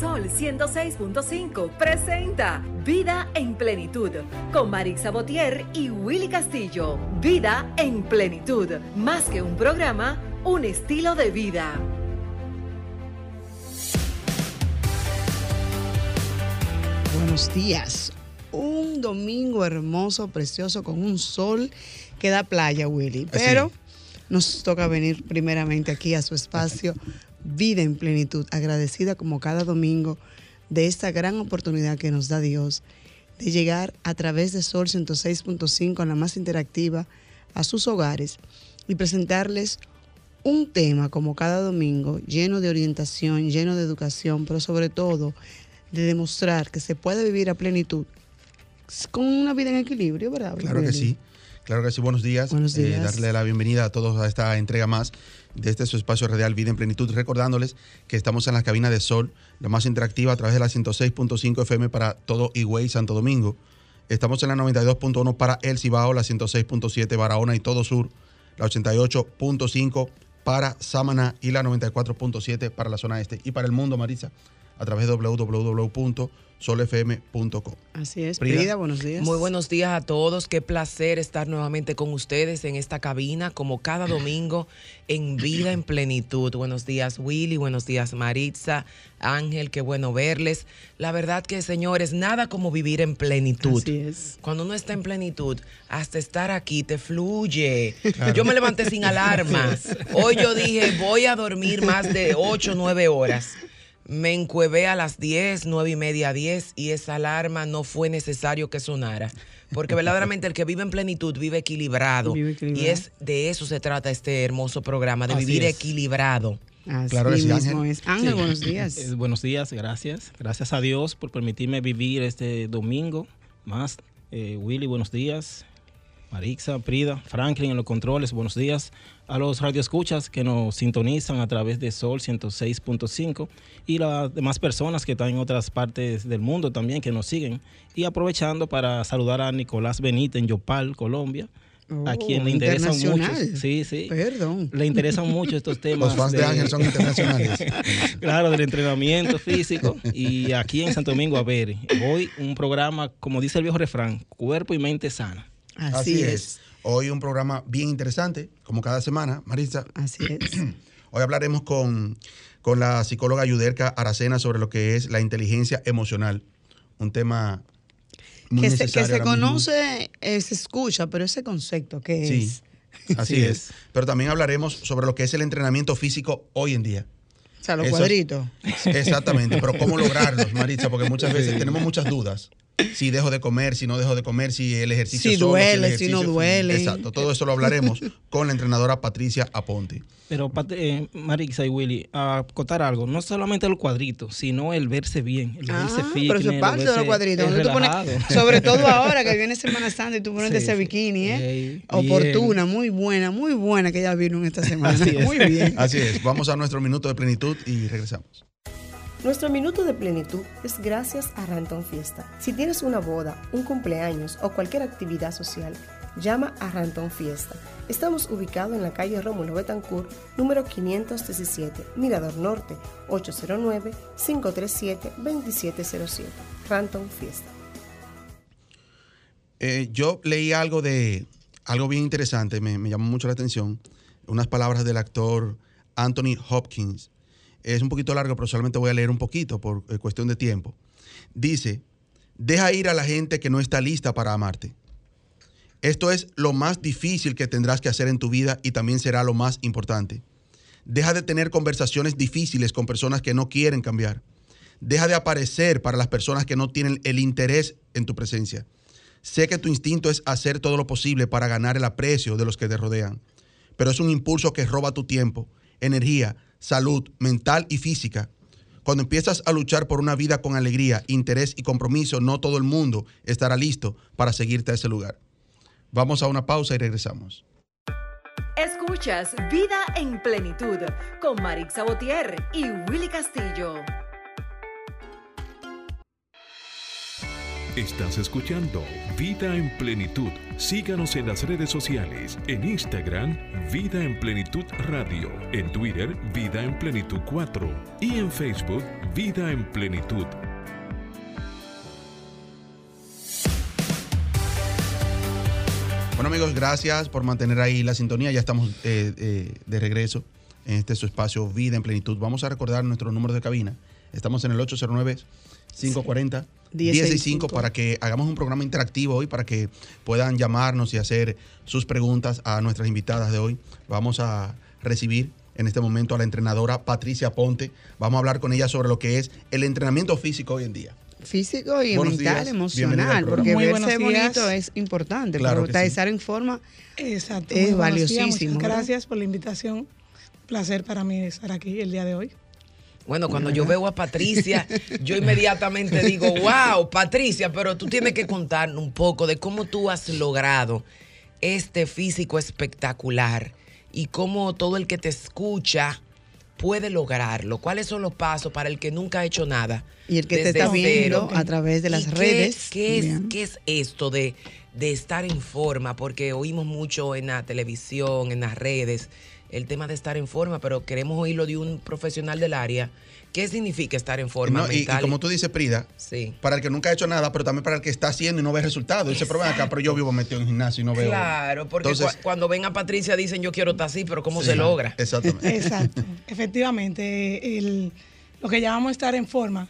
Sol 106.5 presenta Vida en Plenitud con Marix Sabotier y Willy Castillo. Vida en Plenitud, más que un programa, un estilo de vida. Buenos días. Un domingo hermoso, precioso, con un sol que da playa, Willy. Pero nos toca venir primeramente aquí a su espacio Vida en Plenitud, agradecida como cada domingo de esta gran oportunidad que nos da Dios de llegar a través de Sol 106.5, la más interactiva, a sus hogares y presentarles un tema como cada domingo lleno de orientación, lleno de educación, pero sobre todo de demostrar que se puede vivir a plenitud con una vida en equilibrio, ¿verdad? Claro que sí. Claro que sí, buenos días. Buenos Eh, días. darle la bienvenida a todos a esta entrega más de este su espacio radial Vida en Plenitud, recordándoles que estamos en la cabina de Sol, la más interactiva a través de la 106.5 FM para todo Higüey, Santo Domingo. Estamos en la 92.1 para El Cibao, la 106.7 Barahona y todo Sur, la 88.5 para Samaná y la 94.7 para la zona este y para el mundo, Marisa, a través de www.solfm.com. Así es. Frida. Frida, buenos días. Muy buenos días a todos. Qué placer estar nuevamente con ustedes en esta cabina, como cada domingo, en vida en plenitud. Buenos días, Willy. Buenos días, Maritza. Ángel, qué bueno verles. La verdad que, señores, nada como vivir en plenitud. Así es. Cuando uno está en plenitud, hasta estar aquí te fluye. Yo me levanté sin alarmas. Hoy yo dije, voy a dormir más de 8 o 9 horas. Me encuevé a las 10, 9 y media, 10 y esa alarma no fue necesario que sonara. Porque verdaderamente el que vive en plenitud vive equilibrado. Vive equilibrado. Y es de eso se trata este hermoso programa, de Así vivir es. equilibrado. Así Claro que sí, mismo Ángel. es. Ángel, Sí. buenos días. Eh, buenos días, gracias. Gracias a Dios por permitirme vivir este domingo más. Eh, Willy, buenos días. Marixa, Prida, Franklin en los controles, buenos días. A los radioescuchas que nos sintonizan a través de Sol 106.5 y las demás personas que están en otras partes del mundo también que nos siguen. Y aprovechando para saludar a Nicolás Benítez en Yopal, Colombia, a Oh, quien le interesan mucho. internacional. Sí, sí. Perdón. Le interesan mucho estos temas. Los fans de Ángel son internacionales. Claro, del entrenamiento físico. Y aquí en Santo Domingo, a ver, hoy un programa, como dice el viejo refrán, cuerpo y mente sana. Así, es. Hoy un programa bien interesante, como cada semana, Marisa. Así es. Hoy hablaremos con, con la psicóloga Yuderka Aracena sobre lo que es la inteligencia emocional. Un tema muy que se, que necesario se conoce, eh, se escucha, pero ese concepto que Sí, es. así Sí es. es. Pero también hablaremos sobre lo que es el entrenamiento físico hoy en día. O sea, los cuadritos. Exactamente, pero cómo lograrlos, Maritza, porque muchas veces tenemos muchas dudas. Si dejo de comer, si no dejo de comer, si el ejercicio Si solo, duele, el si no ejercicio- duele. Exacto, todo eso lo hablaremos con la entrenadora Patricia Aponte. Pero, eh, Marixa y Willy, a acotar algo, no solamente el cuadrito, sino el verse bien, el verse Ah, fitness, pero eso es parte de los cuadritos. sobre todo ahora que viene Semana Santa y tú pones Sí, ese bikini, ¿eh? Ey, Oportuna, muy buena, muy buena que ella vino en esta semana. Así es. Muy bien. Así es, vamos a nuestro minuto de plenitud y regresamos. Nuestro minuto de plenitud es gracias a Ranton Fiesta. Si tienes una boda, un cumpleaños o cualquier actividad social, llama a Ranton Fiesta. Estamos ubicados en la calle Rómulo Betancourt, número 517, Mirador Norte, 809-537-2707. Ranton Fiesta. Eh, yo leí algo de algo bien interesante, me, me llamó mucho la atención. Unas palabras del actor Anthony Hopkins. Es un poquito largo, pero solamente voy a leer un poquito por eh, cuestión de tiempo. Dice: Deja ir a la gente que no está lista para amarte. Esto es lo más difícil que tendrás que hacer en tu vida y también será lo más importante. Deja de tener conversaciones difíciles con personas que no quieren cambiar. Deja de aparecer para las personas que no tienen el interés en tu presencia. Sé que tu instinto es hacer todo lo posible para ganar el aprecio de los que te rodean, pero es un impulso que roba tu tiempo, energía, salud mental y física. Cuando empiezas a luchar por una vida con alegría, interés y compromiso, no todo el mundo estará listo para seguirte a ese lugar. Vamos a una pausa y regresamos. Escuchas Vida en Plenitud con Marix Sabotier y Willy Castillo. Estás escuchando Vida en Plenitud. Síganos en las redes sociales. En Instagram, Vida en Plenitud Radio. En Twitter, Vida en Plenitud 4. Y en Facebook, Vida en Plenitud. Bueno amigos, gracias por mantener ahí la sintonía. Ya estamos eh, eh, de regreso en este su espacio Vida en Plenitud. Vamos a recordar nuestro número de cabina. Estamos en el 809-540. 165 para que hagamos un programa interactivo hoy, para que puedan llamarnos y hacer sus preguntas a nuestras invitadas de hoy. Vamos a recibir en este momento a la entrenadora Patricia Ponte. Vamos a hablar con ella sobre lo que es el entrenamiento físico hoy en día. Físico y Buenos mental, días. emocional, porque. Muy verse bonito es importante, Claro pero que sí. estar en forma Exacto. Es muy buenos días, valiosísimo, Muchas gracias por la invitación. Placer para mí estar aquí el día de hoy. Bueno, cuando yo veo a Patricia, yo inmediatamente digo, wow, Patricia, pero tú tienes que contarnos un poco de cómo tú has logrado este físico espectacular y cómo todo el que te escucha puede lograrlo. ¿Cuáles son los pasos para el que nunca ha hecho nada? y el que te está cero? viendo a través de las ¿Y qué- redes. ¿qué, es, qué es esto de, de estar en forma? Porque oímos mucho en la televisión, en las redes, el tema de estar en forma, pero queremos oírlo de un profesional del área. ¿Qué significa estar en forma No, y, y mental? como tú dices, Prida, Sí. para el que nunca ha hecho nada, pero también para el que está haciendo y no ve resultados. Dice, pero acá, pero yo vivo metido en gimnasio y no veo. Claro, porque Entonces- cua- cuando ven a Patricia dicen yo quiero estar así, pero ¿cómo Sí, se logra? Exactamente. Exacto. Efectivamente, el- lo que llamamos estar en forma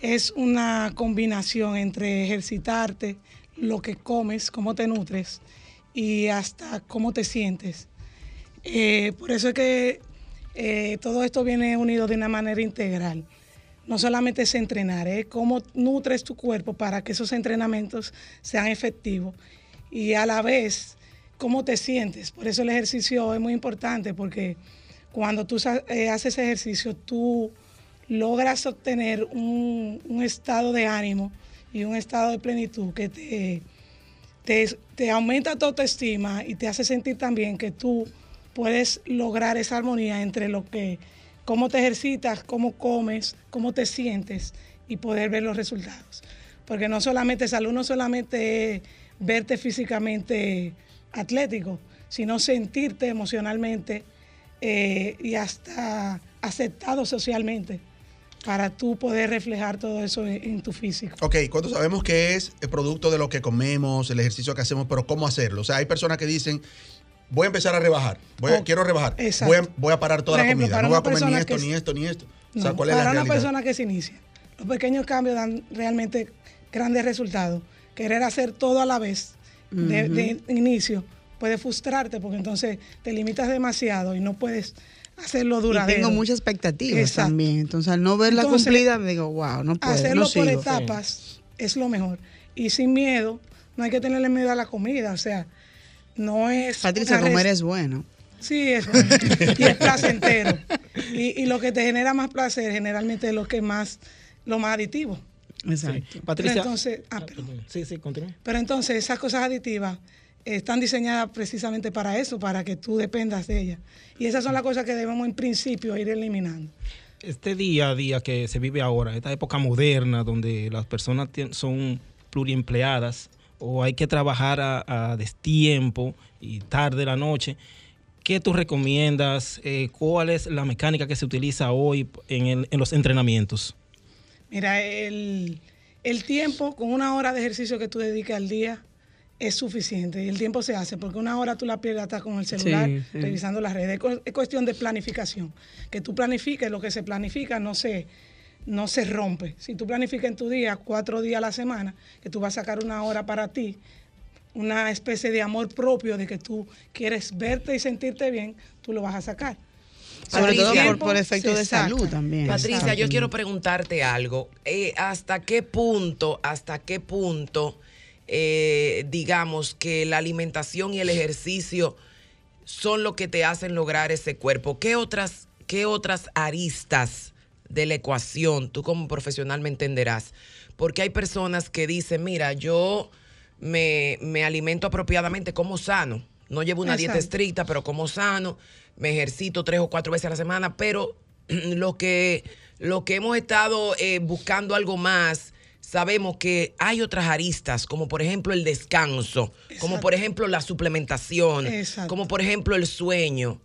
es una combinación entre ejercitarte, lo que comes, cómo te nutres y hasta cómo te sientes. Eh, por eso es que eh, todo esto viene unido de una manera integral. No solamente es entrenar, es cómo nutres tu cuerpo para que esos entrenamientos sean efectivos y a la vez cómo te sientes. Por eso el ejercicio es muy importante porque cuando tú eh, haces ejercicio tú logras obtener un, un estado de ánimo y un estado de plenitud que te, te, te aumenta tu autoestima y te hace sentir también que tú puedes lograr esa armonía entre lo que, cómo te ejercitas, cómo comes, cómo te sientes y poder ver los resultados. Porque no solamente salud, no solamente es verte físicamente atlético, sino sentirte emocionalmente eh, y hasta aceptado socialmente para tú poder reflejar todo eso en, tu físico. Ok, cuando sabemos que es el producto de lo que comemos, el ejercicio que hacemos, pero ¿cómo hacerlo? O sea, hay personas que dicen, voy a empezar a rebajar, voy a- Oh, quiero rebajar, voy a, voy a parar toda Por la ejemplo, comida, para no voy a comer ni esto, que ni es- esto, ni esto. o No, sea, ¿cuál es para la una realidad? persona que se inicia, los pequeños cambios dan realmente grandes resultados. Querer hacer todo a la vez de, de inicio puede frustrarte porque entonces te limitas demasiado y no puedes hacerlo Y duradero. tengo muchas expectativas Exacto. también. Entonces, al no verla Entonces, cumplida, me digo, wow, no puedo, Hacerlo no por sigo. etapas es lo mejor. Y sin miedo, no hay que tenerle miedo a la comida. O sea, no es. Patricia, res- es bueno. Sí, es bueno. y es placentero. Y, y lo que te genera más placer generalmente es lo que más, lo más aditivo. Exacto. Patricia. Pero entonces- ah, Ah. Sí, sí, continúa. Pero entonces esas cosas aditivas están diseñadas precisamente para eso, para que tú dependas de ellas. Y esas son las cosas que debemos en principio ir eliminando. Este día a día que se vive ahora, esta época moderna donde las personas son pluriempleadas o hay que trabajar a, a destiempo y tarde la noche, ¿qué tú recomiendas? Eh, ¿Cuál es la mecánica que se utiliza hoy en, el- en los entrenamientos? Mira, el, el tiempo con una hora de ejercicio que tú dediques al día es suficiente y el tiempo se hace porque una hora tú la pierdes hasta con el celular Sí, sí. revisando las redes. Es cu- Es cuestión de planificación. Que tú planifiques, lo que se planifica no se, no se rompe. Si tú planificas en tu día cuatro días a la semana, que tú vas a sacar una hora para ti, una especie de amor propio de que tú quieres verte y sentirte bien, tú lo vas a sacar. Sobre todo por, por efecto de saca. salud también. Patricia, yo quiero preguntarte algo. Eh, ¿Hasta qué punto, hasta qué punto, eh, digamos que la alimentación y el ejercicio son lo que te hacen lograr ese cuerpo? ¿Qué otras, qué otras aristas de la ecuación tú como profesional me entenderás? Porque hay personas que dicen, mira, yo me, me alimento apropiadamente, como sano. No llevo una dieta estricta, pero como sano, me ejercito tres o cuatro veces a la semana, pero lo que, lo que hemos estado eh, buscando algo más, sabemos que hay otras aristas, como por ejemplo el descanso, como por ejemplo la suplementación, Exacto. como por ejemplo el sueño.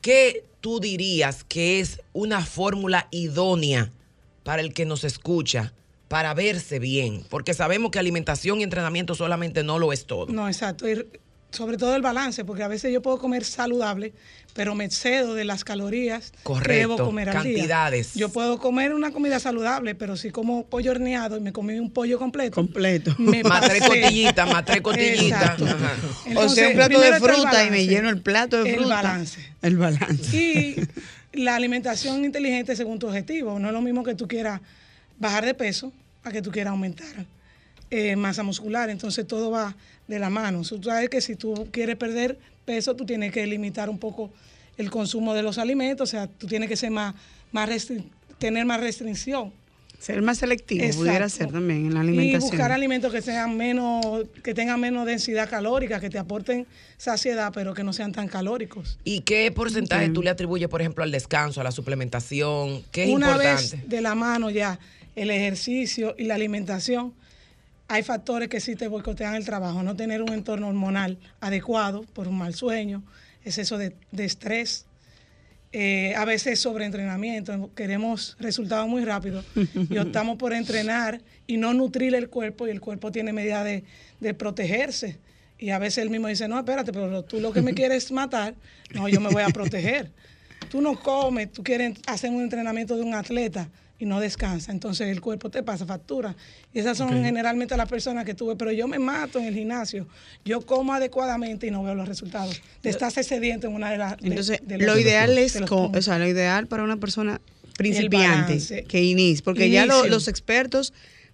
¿Qué tú dirías que es una fórmula idónea para el que nos escucha para verse bien? Porque sabemos que alimentación y entrenamiento solamente no lo es todo. No, exacto. Sobre todo el balance, porque a veces yo puedo comer saludable, pero me excedo de las calorías Correcto, que debo comer al día. cantidades. Yo puedo comer una comida saludable, pero si como pollo horneado y me comí un pollo completo, Completo. me Más tres pasé. costillitas, más tres. Ajá. o sea, un plato de el fruta y me lleno el plato de El fruta. balance. El balance. Y la alimentación inteligente según tu objetivo. No es lo mismo que tú quieras bajar de peso a que tú quieras aumentar eh, masa muscular. Entonces todo va de la mano. Tú sabes que si tú quieres perder peso, tú tienes que limitar un poco el consumo de los alimentos. O sea, tú tienes que ser más, más tener más restricción. Ser más selectivo pudiera ser también en la Y alimentación. buscar alimentos que sean menos, que tengan menos densidad calórica, que te aporten saciedad, pero que no sean tan calóricos. ¿Y qué porcentaje tú le atribuyes, por ejemplo, al descanso, a la suplementación? ¿Qué es Una importante? vez de la mano ya el ejercicio y la alimentación, hay factores que sí te boicotean el trabajo. No tener un entorno hormonal adecuado por un mal sueño, exceso de, de estrés, eh, a veces sobreentrenamiento. Queremos resultados muy rápidos y optamos por entrenar y no nutrir el cuerpo y el cuerpo tiene medida de, de protegerse. Y a veces él mismo dice, no, espérate, pero tú lo que me quieres matar, no, yo me voy a proteger. Tú no comes, tú quieres hacer un entrenamiento de un atleta y no descansa, entonces el cuerpo te pasa factura. Y esas son generalmente las personas que tuve, pero yo me mato en el gimnasio, yo como adecuadamente y no veo los resultados. De estar sediento en una de las... Entonces, de lo ideal de es, o sea, lo ideal para una persona principiante balance. que inicie, porque ya lo- los expertos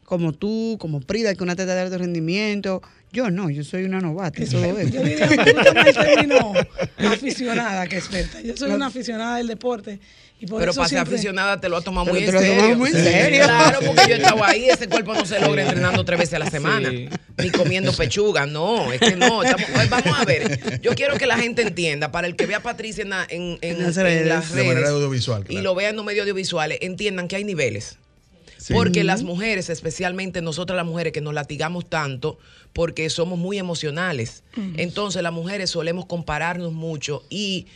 como tú, como Prida, que una teta de alto rendimiento, yo no, yo soy una novata. en todo Yo esto. diría el término aficionada que experta. Yo soy una aficionada del deporte y por Pero eso para ser siempre- aficionada te lo has tomado muy en lo serio. muy en serio. Claro, porque yo estaba ahí, ese cuerpo no se logra entrenando tres veces a la semana, Sí. ni comiendo pechuga, no, es que no. estamos- pues vamos a ver, yo quiero que la gente entienda, para el que vea a Patricia en, la- en- en- En las redes. De manera audiovisual, y lo vean en los medios audiovisuales, entiendan que hay niveles. Sí. Porque las mujeres, especialmente nosotras las mujeres que nos latigamos tanto porque somos muy emocionales. Entonces las mujeres solemos compararnos mucho y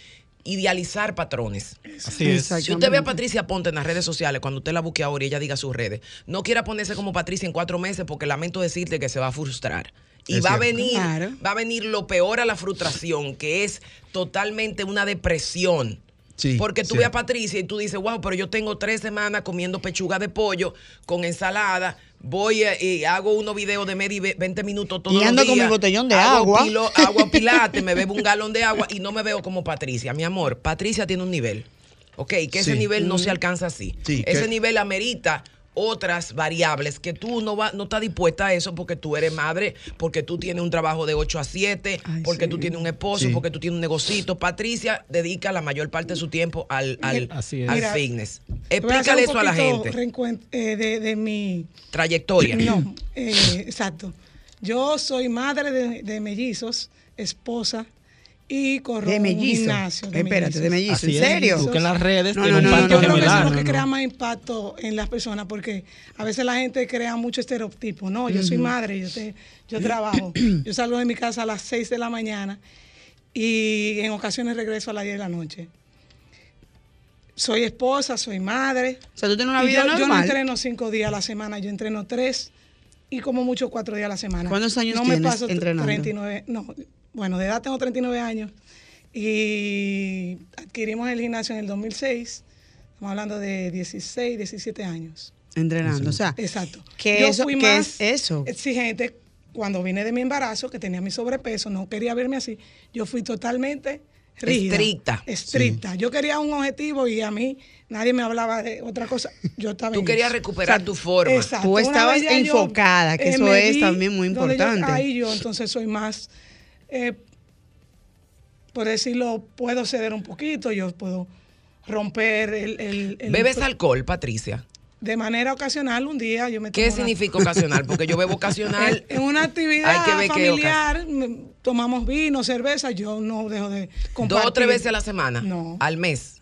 idealizar patrones. Así es. Exacto. Si usted ve a Patricia Ponte en las redes sociales, cuando usted la busque ahora y ella diga sus redes, no quiera ponerse como Patricia en cuatro meses porque lamento decirte que se va a frustrar. Y Es va a venir, Claro. va a venir lo peor a la frustración, que es totalmente una depresión. Sí, Porque tú cierto. ves a Patricia y tú dices, wow, pero yo tengo tres semanas comiendo pechuga de pollo con ensalada. Voy eh, y hago unos videos de medio y ve- 20 minutos todos Y los ando con mi botellón de hago agua. pilo- agua pilate, me bebo un galón de agua y no me veo como Patricia. Mi amor, Patricia tiene un nivel. Ok, que ese Sí. nivel no se alcanza así. Sí, ese que- nivel amerita otras variables que tú no va, no estás dispuesta a eso porque tú eres madre, porque tú tienes un trabajo de 8 a 7, Ay, porque sí. tú tienes un esposo, Sí. porque tú tienes un negocito. Patricia dedica la mayor parte de su tiempo al, al, Así es. al Mira, fitness. Explícale eso a la gente. eh, de, de mi Trayectoria. No, eh, exacto. Yo soy madre de, de mellizos, esposa y corro De un mellizo. gimnasio. Espérate, de mellizo. Así ¿En es. serio? Busca en las redes, No, no, un no, Yo creo que eso es lo que no, crea no. más impacto en las personas, porque a veces la gente crea mucho estereotipo. No, yo soy madre, yo, te- yo trabajo. yo salgo de mi casa a las 6 de la mañana y en ocasiones regreso a las 10 de la noche. Soy esposa, soy madre. O sea, tú tienes una Y vida yo, yo no normal. entreno cinco días a la semana, yo entreno tres y como mucho cuatro días a la semana. ¿Cuántos años no tienes me paso entrenando? 39, no, bueno, de edad tengo 39 años y adquirimos el gimnasio en el 2006. Estamos hablando de 16, 17 años. Entrenando. O sea, Exacto. ¿qué, Yo eso, fui ¿qué más es eso? Exigente cuando vine de mi embarazo, que tenía mi sobrepeso, no quería verme así. Yo fui totalmente rígida, Estricta. Estricta. Yo quería un objetivo y a mí nadie me hablaba de otra cosa. Yo estaba Tú en querías eso. recuperar tu forma. Exacto. Tú estabas yo, enfocada, que eso es también muy donde yo- importante. ahí yo entonces soy más, eh, por decirlo, puedo ceder un poquito, yo puedo romper el... el- el- ¿Bebes alcohol, Patricia? De manera ocasional, un día yo me ¿Qué una- significa ocasional? Porque yo bebo ocasional. en una actividad Hay que ver qué familiar, tomamos vino, cerveza, yo no dejo de Dos compartir. o tres veces a la semana. No. Al mes.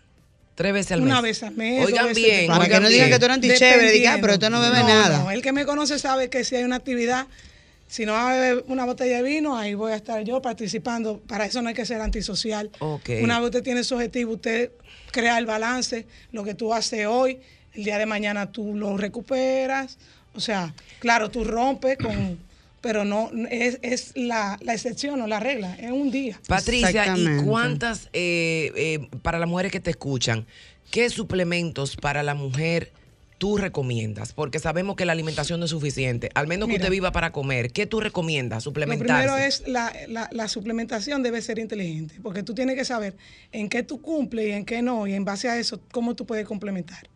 Tres veces al mes. Una vez al mes. Oigan dos veces bien. Para que no digan que tú eres antichévere, diga, ah, pero usted no bebe Dependiendo. nada. No, el que me conoce sabe que si hay una actividad, si no va a beber una botella de vino, ahí voy a estar yo participando. Para eso no hay que ser antisocial. Ok. Una vez usted tiene su objetivo, usted crea el balance, lo que tú haces hoy, el día de mañana tú lo recuperas. O sea, claro, tú rompes con... Pero no, es, es la, la excepción o la regla, es un día. Patricia, ¿y cuántas, eh, eh, para las mujeres que te escuchan, qué suplementos para la mujer tú recomiendas? Porque sabemos que la alimentación no es suficiente. Al menos que Mira. usted viva para comer. ¿Qué tú recomiendas? Lo Suplementarse. primero es la, la- la suplementación debe ser inteligente, porque tú tienes que saber en qué tú cumples y en qué no, y en base a eso, cómo tú puedes complementar.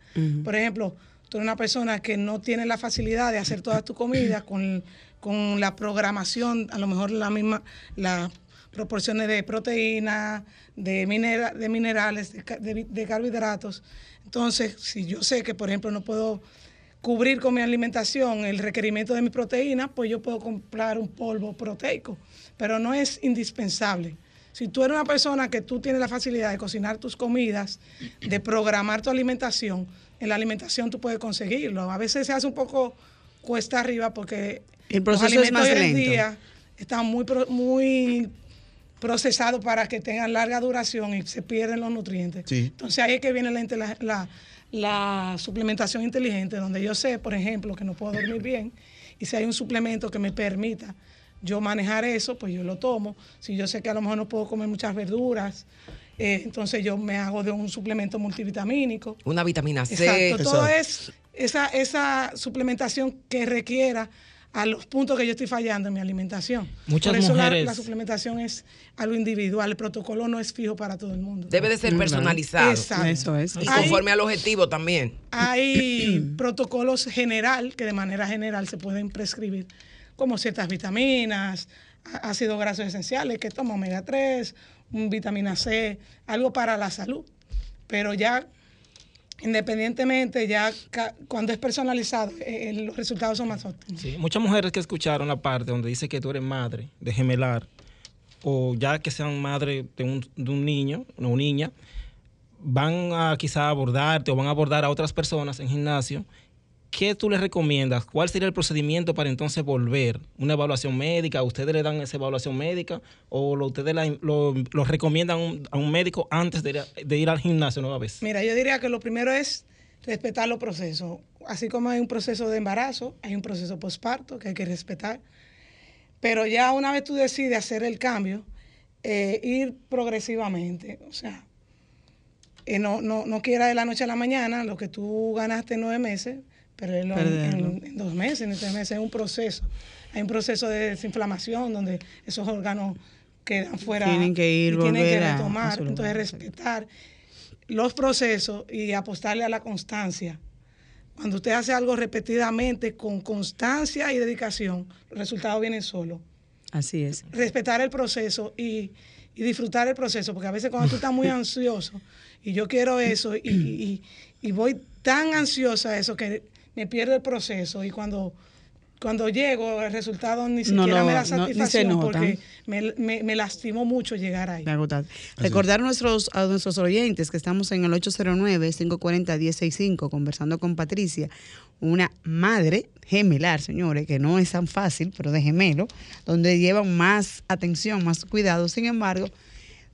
Por ejemplo, tú eres una persona que no tiene la facilidad de hacer todas tus comidas con, con la programación, a lo mejor la misma, las proporciones de proteína, de, minera- de minerales, de, carbohidratos. Entonces, si yo sé que, por ejemplo, no puedo cubrir con mi alimentación el requerimiento de mi proteína, pues yo puedo comprar un polvo proteico, pero no es indispensable. Si tú eres una persona que tú tienes la facilidad de cocinar tus comidas, de programar tu alimentación, en la alimentación tú puedes conseguirlo. A veces se hace un poco cuesta arriba porque El los proceso es alimentos más hoy en lento. día están muy, muy procesados para que tengan larga duración y se pierden los nutrientes. Sí. Entonces ahí es que viene la, la, la- suplementación inteligente, donde yo sé, por ejemplo, que no puedo dormir bien, y si hay un suplemento que me permita yo manejar eso, pues yo lo tomo. Si yo sé que a lo mejor no puedo comer muchas verduras, eh, entonces yo me hago de un suplemento multivitamínico. Una vitamina C. Exacto, todo es esa, esa suplementación que requiera a los puntos que yo estoy fallando en mi alimentación. Muchas Por eso la- mujeres- la, suplementación es algo individual, el protocolo no es fijo para todo el mundo. Debe de ser personalizado. Exacto. Eso es. Y Hay- conforme al objetivo también. Hay protocolos general que de manera general se pueden prescribir, como ciertas vitaminas, ácidos grasos esenciales, que toma omega 3, un vitamina C, algo para la salud. Pero ya, independientemente, ya cuando es personalizado, eh, eh, los resultados son más óptimos. Sí, muchas mujeres que escucharon la parte donde dice que tú eres madre de gemelar, o ya que sean madre de un, de un niño o niña, van a quizá abordarte o van a abordar a otras personas en gimnasio. ¿Qué tú les recomiendas? ¿Cuál sería el procedimiento para entonces volver? ¿Una evaluación médica? ¿Ustedes le dan esa evaluación médica? ¿O ustedes lo, recomiendan a un, médico antes de ir, a- de ir al gimnasio nueva vez? Mira, yo diría que lo primero es respetar los procesos. Así como hay un proceso de embarazo, hay un proceso postparto que hay que respetar. Pero ya una vez tú decides hacer el cambio, eh, ir progresivamente. O sea, eh, no, no, no quiera de la noche a la mañana lo que tú ganaste en nueve meses, perderlo en, Perderlo. en- en dos meses, en tres meses. Es un proceso. Hay un proceso de desinflamación donde esos órganos quedan fuera Tienen que ir, y tienen que retomar. Entonces, respetar los procesos y apostarle a la constancia. Cuando usted hace algo repetidamente con constancia y dedicación, los resultados vienen solos. Así es. Respetar el proceso y, y disfrutar el proceso, porque a veces cuando tú estás muy ansioso y yo quiero eso y, y- y voy tan ansiosa a eso que me pierdo el proceso y cuando, cuando llego el resultado ni No siquiera me da satisfacción porque me, me- me lastimó mucho llegar ahí. Recordar a nuestros, a nuestros oyentes que estamos en el 809-540-1065 conversando con Patricia, una madre gemelar, señores, que no es tan fácil, pero de gemelo, donde llevan más atención, más cuidado. Sin embargo,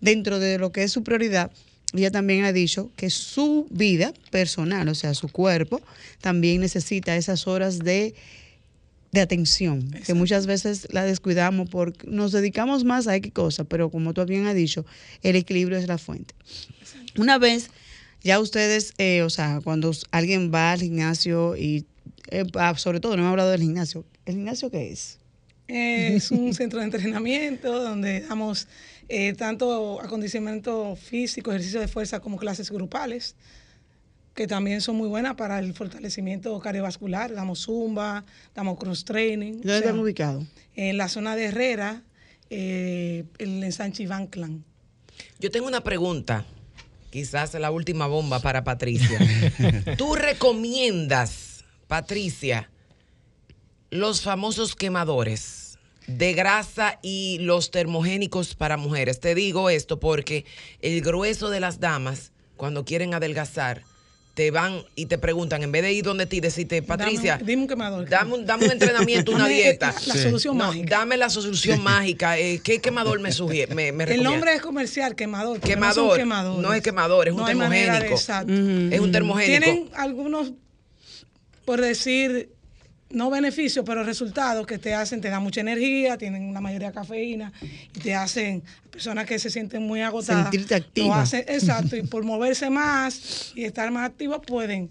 dentro de lo que es su prioridad, ella también ha dicho que su vida personal, o sea, su cuerpo, también necesita esas horas de de atención, que muchas veces la descuidamos porque nos dedicamos más a X cosas, pero como tú bien has dicho, el equilibrio es la fuente. Una vez, ya ustedes, eh, o sea, cuando alguien va al gimnasio y, eh, ah, sobre todo, no hemos hablado del gimnasio, ¿el gimnasio qué es? Es un centro de entrenamiento donde damos eh, tanto acondicionamiento físico, ejercicio de fuerza como clases grupales, que también son muy buenas para el fortalecimiento cardiovascular. Damos zumba, damos cross training. ¿Dónde o sea, están ubicados? En la zona de Herrera, eh, el ensanche Iván Clan. Yo tengo una pregunta, quizás la última bomba para Patricia. ¿Tú recomiendas, Patricia, los famosos quemadores de grasa y los termogénicos para mujeres? Te digo esto porque el grueso de las damas, cuando quieren adelgazar, te van y te preguntan, en vez de ir donde ti, decirte, Patricia, Dame, dime un quemador. Dame un, dame un entrenamiento, una dieta. La solución No, mágica. Dame la solución mágica. Eh, ¿Qué quemador me sugiere? Me, me El nombre es comercial, quemador. No, Quemador. No es quemador, es un manera termogénico. exacto. Es un termogénico. Tienen algunos, por decir, no beneficios, pero resultados que te hacen, te dan mucha energía, tienen una mayoría de cafeína y te hacen, personas que se sienten muy agotadas. Sentirte activa. hacen- exacto, y por moverse más y estar más activos pueden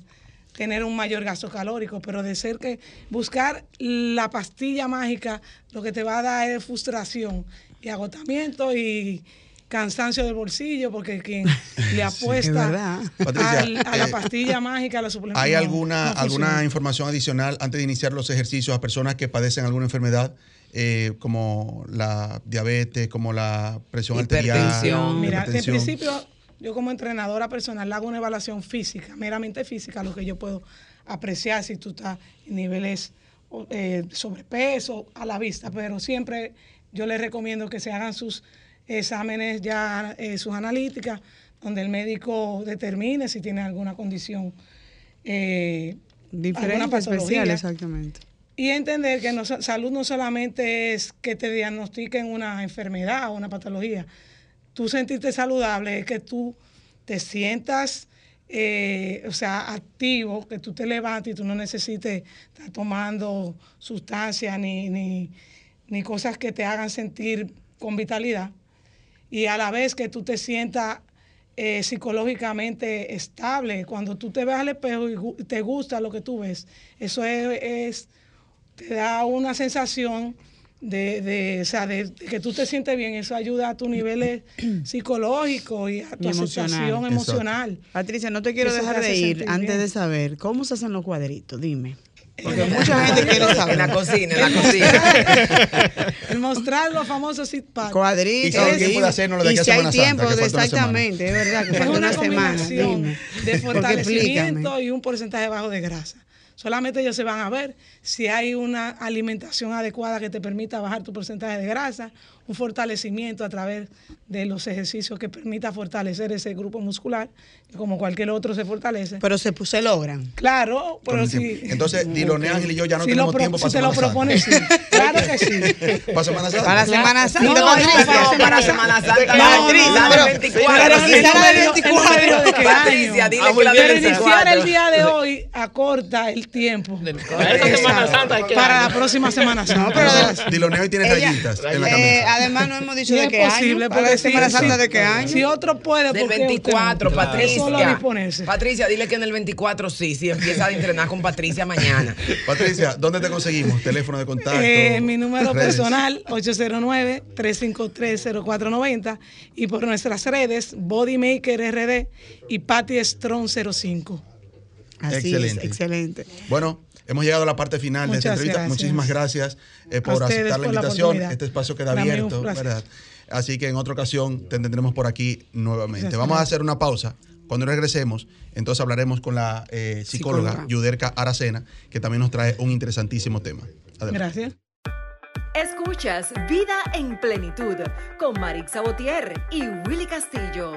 tener un mayor gasto calórico, pero de ser que buscar la pastilla mágica lo que te va a dar es frustración y agotamiento y cansancio del bolsillo, porque quien le apuesta al- a la eh, pastilla mágica, a la suplementación. ¿Hay alguna, no alguna información adicional antes de iniciar los ejercicios a personas que padecen alguna enfermedad eh, como la diabetes, como la presión arterial? Hipertensión. Mira, en principio, yo como entrenadora personal le hago una evaluación física, meramente física, lo que yo puedo apreciar si tú estás en niveles eh, sobrepeso a la vista, pero siempre yo les recomiendo que se hagan sus exámenes ya, eh, sus analíticas, donde el médico determine si tiene alguna condición. eh, Diferente, alguna especial, exactamente. Y entender que no, salud no solamente es que te diagnostiquen una enfermedad o una patología. Tú sentirte saludable es que tú te sientas, eh, o sea, activo, que tú te levantes y tú no necesites estar tomando sustancias ni, ni, ni cosas que te hagan sentir con vitalidad. Y a la vez que tú te sientas eh, psicológicamente estable. Cuando tú te ves al espejo y te gusta lo que tú ves, eso es, es- te da una sensación de, de, o sea, de, de que tú te sientes bien. Eso ayuda a tu nivel psicológico y a tu Y emocional. aceptación Exacto. emocional. Patricia, no te quiero Eso te dejar de ir antes bien. de saber cómo se hacen los cuadritos. Dime. Porque mucha gente quiere saber. En la cocina, en la cocina. El mostrar los famosos sit pads. Y Cuadritos. si hay tiempo de hacernos de Y aquí a si hay Santa, tiempo, que exactamente, es verdad que es falta una semana. Dime. de fortalecimiento y un porcentaje bajo de grasa. Solamente ellos se van a ver si hay una alimentación adecuada que te permita bajar tu porcentaje de grasa, un fortalecimiento a través de los ejercicios que permita fortalecer ese grupo muscular, que como cualquier otro se fortalece. Pero se, se logran. Claro, pero si. Entonces, Diloné Ángel y yo ya no si tenemos lo pro- tiempo si para te lo Semana propones, sí. Santa. Claro que sí. Para Semana Santa. Para Semana Santa. No, no, para Semana Santa. Pero- 24. pero si iniciar el 24. día de hoy acorta el tiempo. Para Para la próxima Semana Santa. hoy tiene rayitas en la Eh, camisa. Además, no hemos dicho de qué posible, año. Porque Semana si- Santa de qué año. Si otro puede, Del ¿por qué usted 24, no? Patricia. Es solo disponerse. Patricia, dile que en el 24 sí, sí, empieza a entrenar con Patricia mañana. Patricia, ¿dónde te conseguimos? Teléfono de contacto. Eh, mi número redes. personal, 809-353-0490. Y por nuestras redes, Bodymaker RD y Patty Strong 05. Así Excelente. es, excelente. Bueno, hemos llegado a la parte final de esta Muchas entrevista. gracias. Muchísimas gracias eh, por aceptar la por la invitación. este espacio queda Para abierto. ¿verdad? Así que en otra ocasión te tendremos por aquí nuevamente. Muchas Vamos a hacer una pausa. Cuando regresemos, entonces hablaremos con la eh, psicóloga, Psicóloga. Yuderka Aracena, que también nos trae un interesantísimo tema. Adelante. Gracias. Escuchas Vida en Plenitud con Marix Sabotier y Willy Castillo.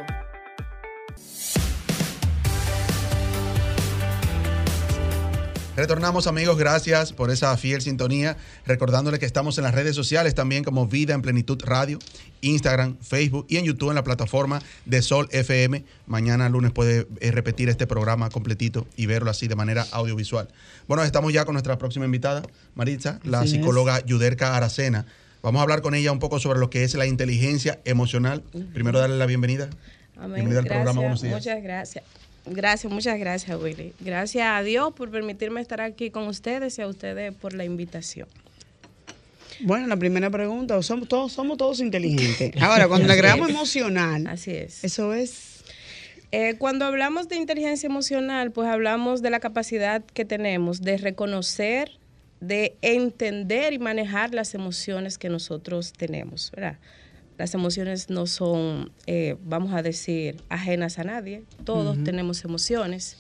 Retornamos amigos, gracias por esa fiel sintonía. Recordándole que estamos en las redes sociales también como Vida en Plenitud Radio, Instagram, Facebook y en YouTube en la plataforma de Sol FM. Mañana lunes puede eh, repetir este programa completito y verlo así de manera audiovisual. Bueno, estamos ya con nuestra próxima invitada, Maritza, la Así es. psicóloga Yuderka Aracena. Vamos a hablar con ella un poco sobre lo que es la inteligencia emocional. Primero darle la bienvenida. Amén. Bienvenida al programa, buenos días. muchas gracias. Gracias, muchas gracias, Willy. Gracias a Dios por permitirme estar aquí con ustedes y a ustedes por la invitación. Bueno, la primera pregunta, somos todos, somos todos inteligentes. Ahora, cuando le agregamos emocional, Así es. eso es Eh, cuando hablamos de inteligencia emocional, pues hablamos de la capacidad que tenemos de reconocer, de entender y manejar las emociones que nosotros tenemos, ¿verdad? Las emociones no son, eh, vamos a decir, ajenas a nadie. Todos tenemos emociones.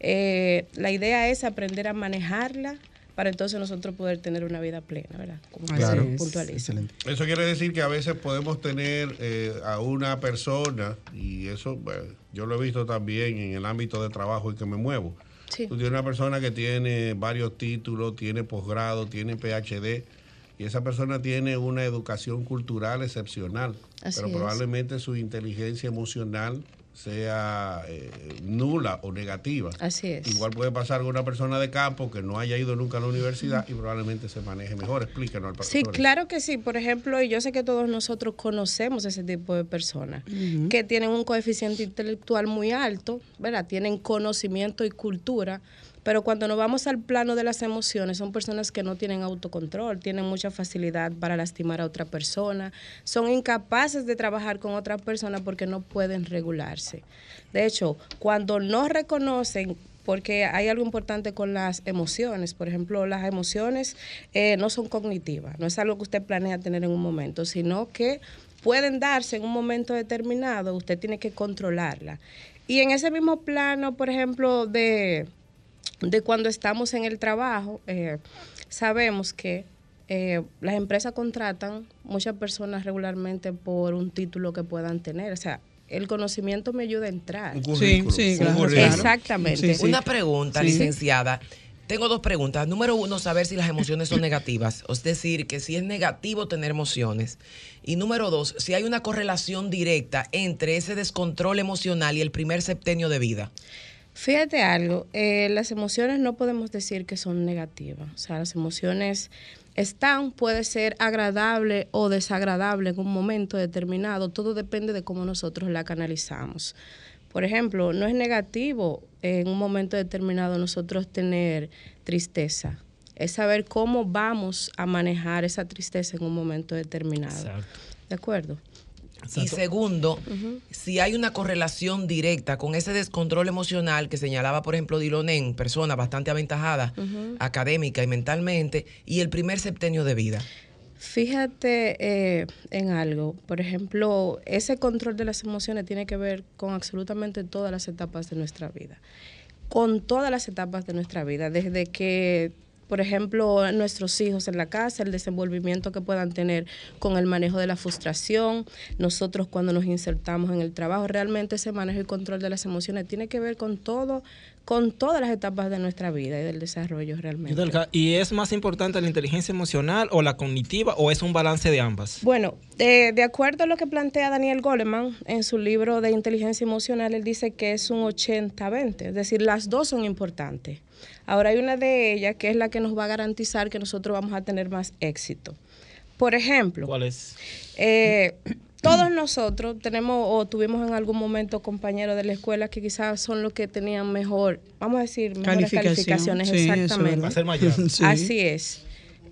Eh, la idea es aprender a manejarla, para entonces nosotros poder tener una vida plena, ¿verdad? Como Claro. se puntualiza. Excelente. Eso quiere decir que a veces podemos tener eh, a una persona, y eso bueno, yo lo he visto también en el ámbito de trabajo en que me muevo. Sí. Tú tienes una persona que tiene varios títulos, tiene posgrado, tiene PhD, y esa persona tiene una educación cultural excepcional, Así pero es. probablemente su inteligencia emocional sea eh, nula o negativa. Así es. Igual puede pasar con una persona de campo que no haya ido nunca a la universidad y probablemente se maneje mejor. Explícanos al Sí, profesor. claro que sí. Por ejemplo, y yo sé que todos nosotros conocemos ese tipo de personas que tienen un coeficiente intelectual muy alto, ¿verdad? Tienen conocimiento y cultura, pero cuando nos vamos al plano de las emociones, son personas que no tienen autocontrol, tienen mucha facilidad para lastimar a otra persona, son incapaces de trabajar con otra persona porque no pueden regularse. De hecho, cuando no reconocen porque hay algo importante con las emociones. Por ejemplo, las emociones eh, no son cognitivas, no es algo que usted planea tener en un momento, sino que pueden darse en un momento determinado, usted tiene que controlarla. Y en ese mismo plano, por ejemplo, de, de cuando estamos en el trabajo, eh, sabemos que eh, las empresas contratan muchas personas regularmente por un título que puedan tener. O sea, el conocimiento me ayuda a entrar. Un currículum, sí, claro. Exactamente. Sí, sí. Una pregunta, Sí. licenciada. Tengo dos preguntas. Número uno, saber si las emociones son negativas. Es decir, que si es negativo tener emociones. Y número dos, si hay una correlación directa entre ese descontrol emocional y el primer septenio de vida. Fíjate algo, eh, las emociones no podemos decir que son negativas. O sea, las emociones están, puede ser agradable o desagradable en un momento determinado. Todo depende de cómo nosotros la canalizamos. Por ejemplo, no es negativo en un momento determinado nosotros tener tristeza. Es saber cómo vamos a manejar esa tristeza en un momento determinado. Exacto. ¿De acuerdo? Y segundo, si hay una correlación directa con ese descontrol emocional que señalaba, por ejemplo, Dilonen, persona bastante aventajada académica y mentalmente, y el primer septenio de vida. Fíjate eh, en algo, por ejemplo, ese control de las emociones tiene que ver con absolutamente todas las etapas de nuestra vida, con todas las etapas de nuestra vida, desde que, por ejemplo, nuestros hijos en la casa, el desenvolvimiento que puedan tener con el manejo de la frustración, nosotros cuando nos insertamos en el trabajo, realmente ese manejo y control de las emociones tiene que ver con todo, con todas las etapas de nuestra vida y del desarrollo realmente. ¿Y es más importante la inteligencia emocional o la cognitiva o es un balance de ambas? Bueno, de, de acuerdo a lo que plantea Daniel Goleman en su libro de inteligencia emocional, él dice que es un 80-20, es decir, las dos son importantes. Ahora hay una de ellas que es la que nos va a garantizar que nosotros vamos a tener más éxito. Por ejemplo, ¿Cuál es? eh, todos nosotros tenemos o tuvimos en algún momento compañeros de la escuela que quizás son los que tenían mejor, vamos a decir, mejores calificaciones. Sí, eso exactamente. verdad. Va a ser mayor. Sí. Así es.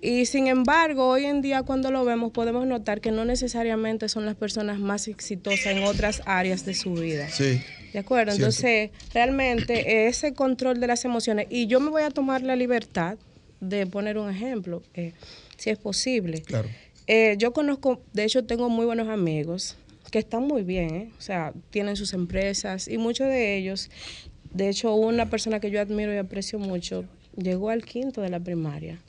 Y sin embargo, hoy en día cuando lo vemos podemos notar que no necesariamente son las personas más exitosas en otras áreas de su vida. Sí. ¿De acuerdo? Cierto. Entonces, realmente ese control de las emociones, y yo me voy a tomar la libertad de poner un ejemplo, eh, si es posible. Claro. Eh, yo conozco, de hecho tengo muy buenos amigos que están muy bien, ¿eh? o sea, tienen sus empresas y muchos de ellos, de hecho una persona que yo admiro y aprecio mucho, llegó al quinto de la primaria.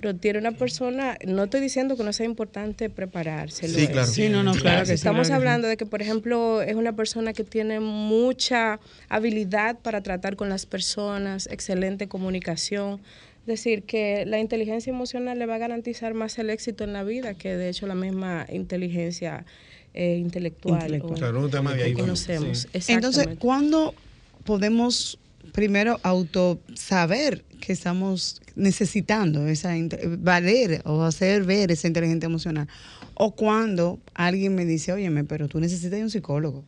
Pero tiene una persona, no estoy diciendo que no sea importante prepararse. Sí, es. claro. Sí, no, no, claro que Estamos claro hablando de que, por ejemplo, es una persona que tiene mucha habilidad para tratar con las personas, excelente comunicación. Es decir, que la inteligencia emocional le va a garantizar más el éxito en la vida que, de hecho, la misma inteligencia eh, intelectual. Intelectual. o- Claro, un tema de ahí que conocemos. Entonces. ¿cuándo podemos primero auto saber que estamos necesitando esa valer o hacer ver esa inteligencia emocional? O cuando alguien me dice, óyeme, pero tú necesitas de un psicólogo.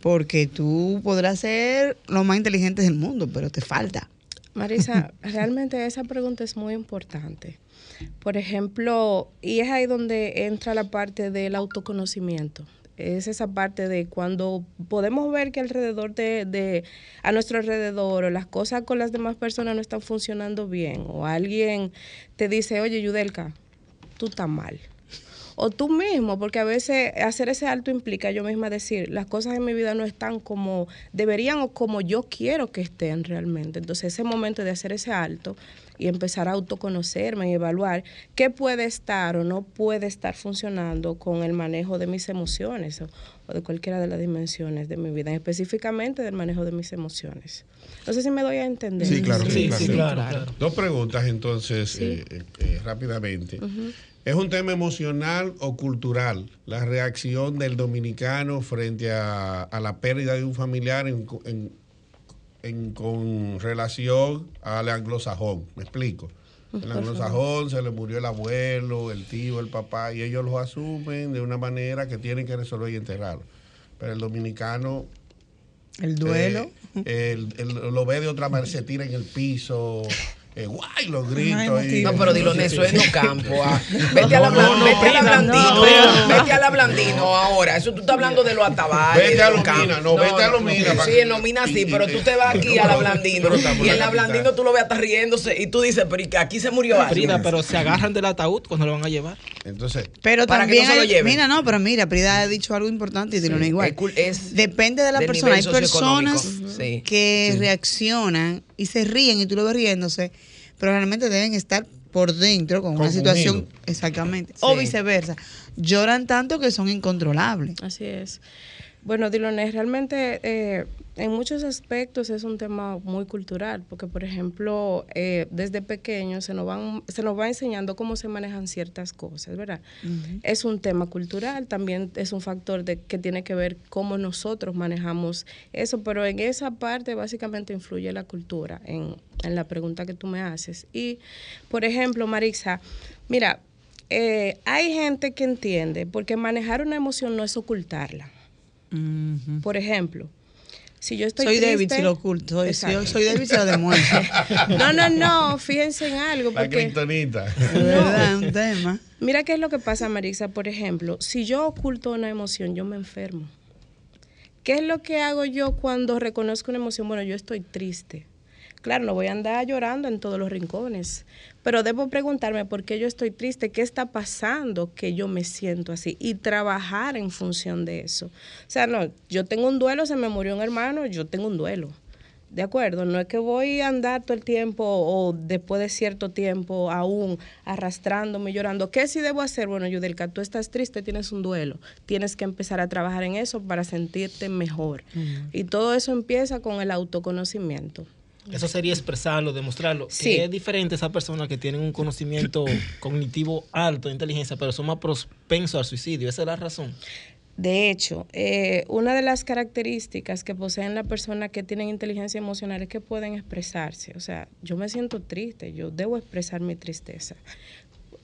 Porque tú podrás ser lo más inteligente del mundo, pero te falta. Marisa, realmente esa pregunta es muy importante. Por ejemplo, y es ahí donde entra la parte del autoconocimiento. Es esa parte de cuando podemos ver que alrededor de, de- a nuestro alrededor o las cosas con las demás personas no están funcionando bien o alguien te dice, oye, Yudelka, tú estás mal. O tú mismo, porque a veces hacer ese alto implica yo misma decir, las cosas en mi vida no están como deberían o como yo quiero que estén realmente. Entonces ese momento de hacer ese alto y empezar a autoconocerme y evaluar qué puede estar o no puede estar funcionando con el manejo de mis emociones o, o de cualquiera de las dimensiones de mi vida, específicamente del manejo de mis emociones. No sé si me doy a entender. Sí, claro. Sí, claro. sí, claro, claro. Dos preguntas entonces, eh, eh, eh, rápidamente. ¿Es un tema emocional o cultural la reacción del dominicano frente a, a la pérdida de un familiar en, en- en- con relación al anglosajón? Me explico. El anglosajón se le murió el abuelo, el tío, el papá, y ellos lo asumen de una manera que tienen que resolver y enterrarlo. Pero el dominicano El duelo. eh, el- el- lo ve de otra manera, se tira en el piso, eh, guay, los gritos. y- No, pero dilo, eso es no campo. ah. Vete a la, No, no, vete a la blandino. no. Vete a la blandino ahora. Eso tú estás hablando de los atabales. Vete a los Lomina, no, vete a Lomina, Sí, en Lomina sí, pero tú te vas aquí a la blandino. Y en la blandino tú lo ves hasta riéndose. Y tú dices, pero ¿y que aquí se murió alguien. Frida, pero se agarran del ataúd cuando lo van a llevar. Entonces, Pero Para que también, no se lo lleven. mira, no, pero mira, Prida ha dicho algo importante y Sí, igual. es Depende de la persona. Hay personas que reaccionan y se ríen y tú lo ves riéndose, pero realmente deben estar por dentro con una situación exactamente. O viceversa. Lloran tanto que son incontrolables. Así es. Bueno, Diloné, realmente eh, en muchos aspectos es un tema muy cultural, porque por ejemplo, eh, desde pequeños se nos, van, se nos va enseñando cómo se manejan ciertas cosas, ¿verdad? Es un tema cultural, también es un factor de, que tiene que ver cómo nosotros manejamos eso, pero en esa parte básicamente influye la cultura, en, en la pregunta que tú me haces. Y, por ejemplo, Marixa, mira, eh, hay gente que entiende, porque manejar una emoción no es ocultarla. Por ejemplo, si yo estoy soy triste, débil si lo oculto. Soy, si yo soy débil si lo demuestro. No, no, no, fíjense en algo, la porque criptonita. De verdad, es un tema. mira qué es lo que pasa, Marisa. Por ejemplo, si yo oculto una emoción, yo me enfermo. ¿Qué es lo que hago yo cuando reconozco una emoción? Bueno, yo estoy triste. Claro, no voy a andar llorando en todos los rincones, pero debo preguntarme por qué yo estoy triste, qué está pasando que yo me siento así y trabajar en función de eso. O sea, no, yo tengo un duelo, se me murió un hermano, yo tengo un duelo. De acuerdo, no es que voy a andar todo el tiempo o después de cierto tiempo aún arrastrándome, llorando. ¿Qué sí debo hacer? Bueno, Yudelka, tú estás triste, tienes un duelo. Tienes que empezar a trabajar en eso para sentirte mejor. Y todo eso empieza con el autoconocimiento. Eso sería expresarlo, demostrarlo. Sí. Que es diferente esa persona que tiene un conocimiento cognitivo alto de inteligencia, pero son más propensos al suicidio. Esa es la razón. De hecho, eh, una de las características que poseen las personas que tienen inteligencia emocional es que pueden expresarse. O sea, yo me siento triste, yo debo expresar mi tristeza.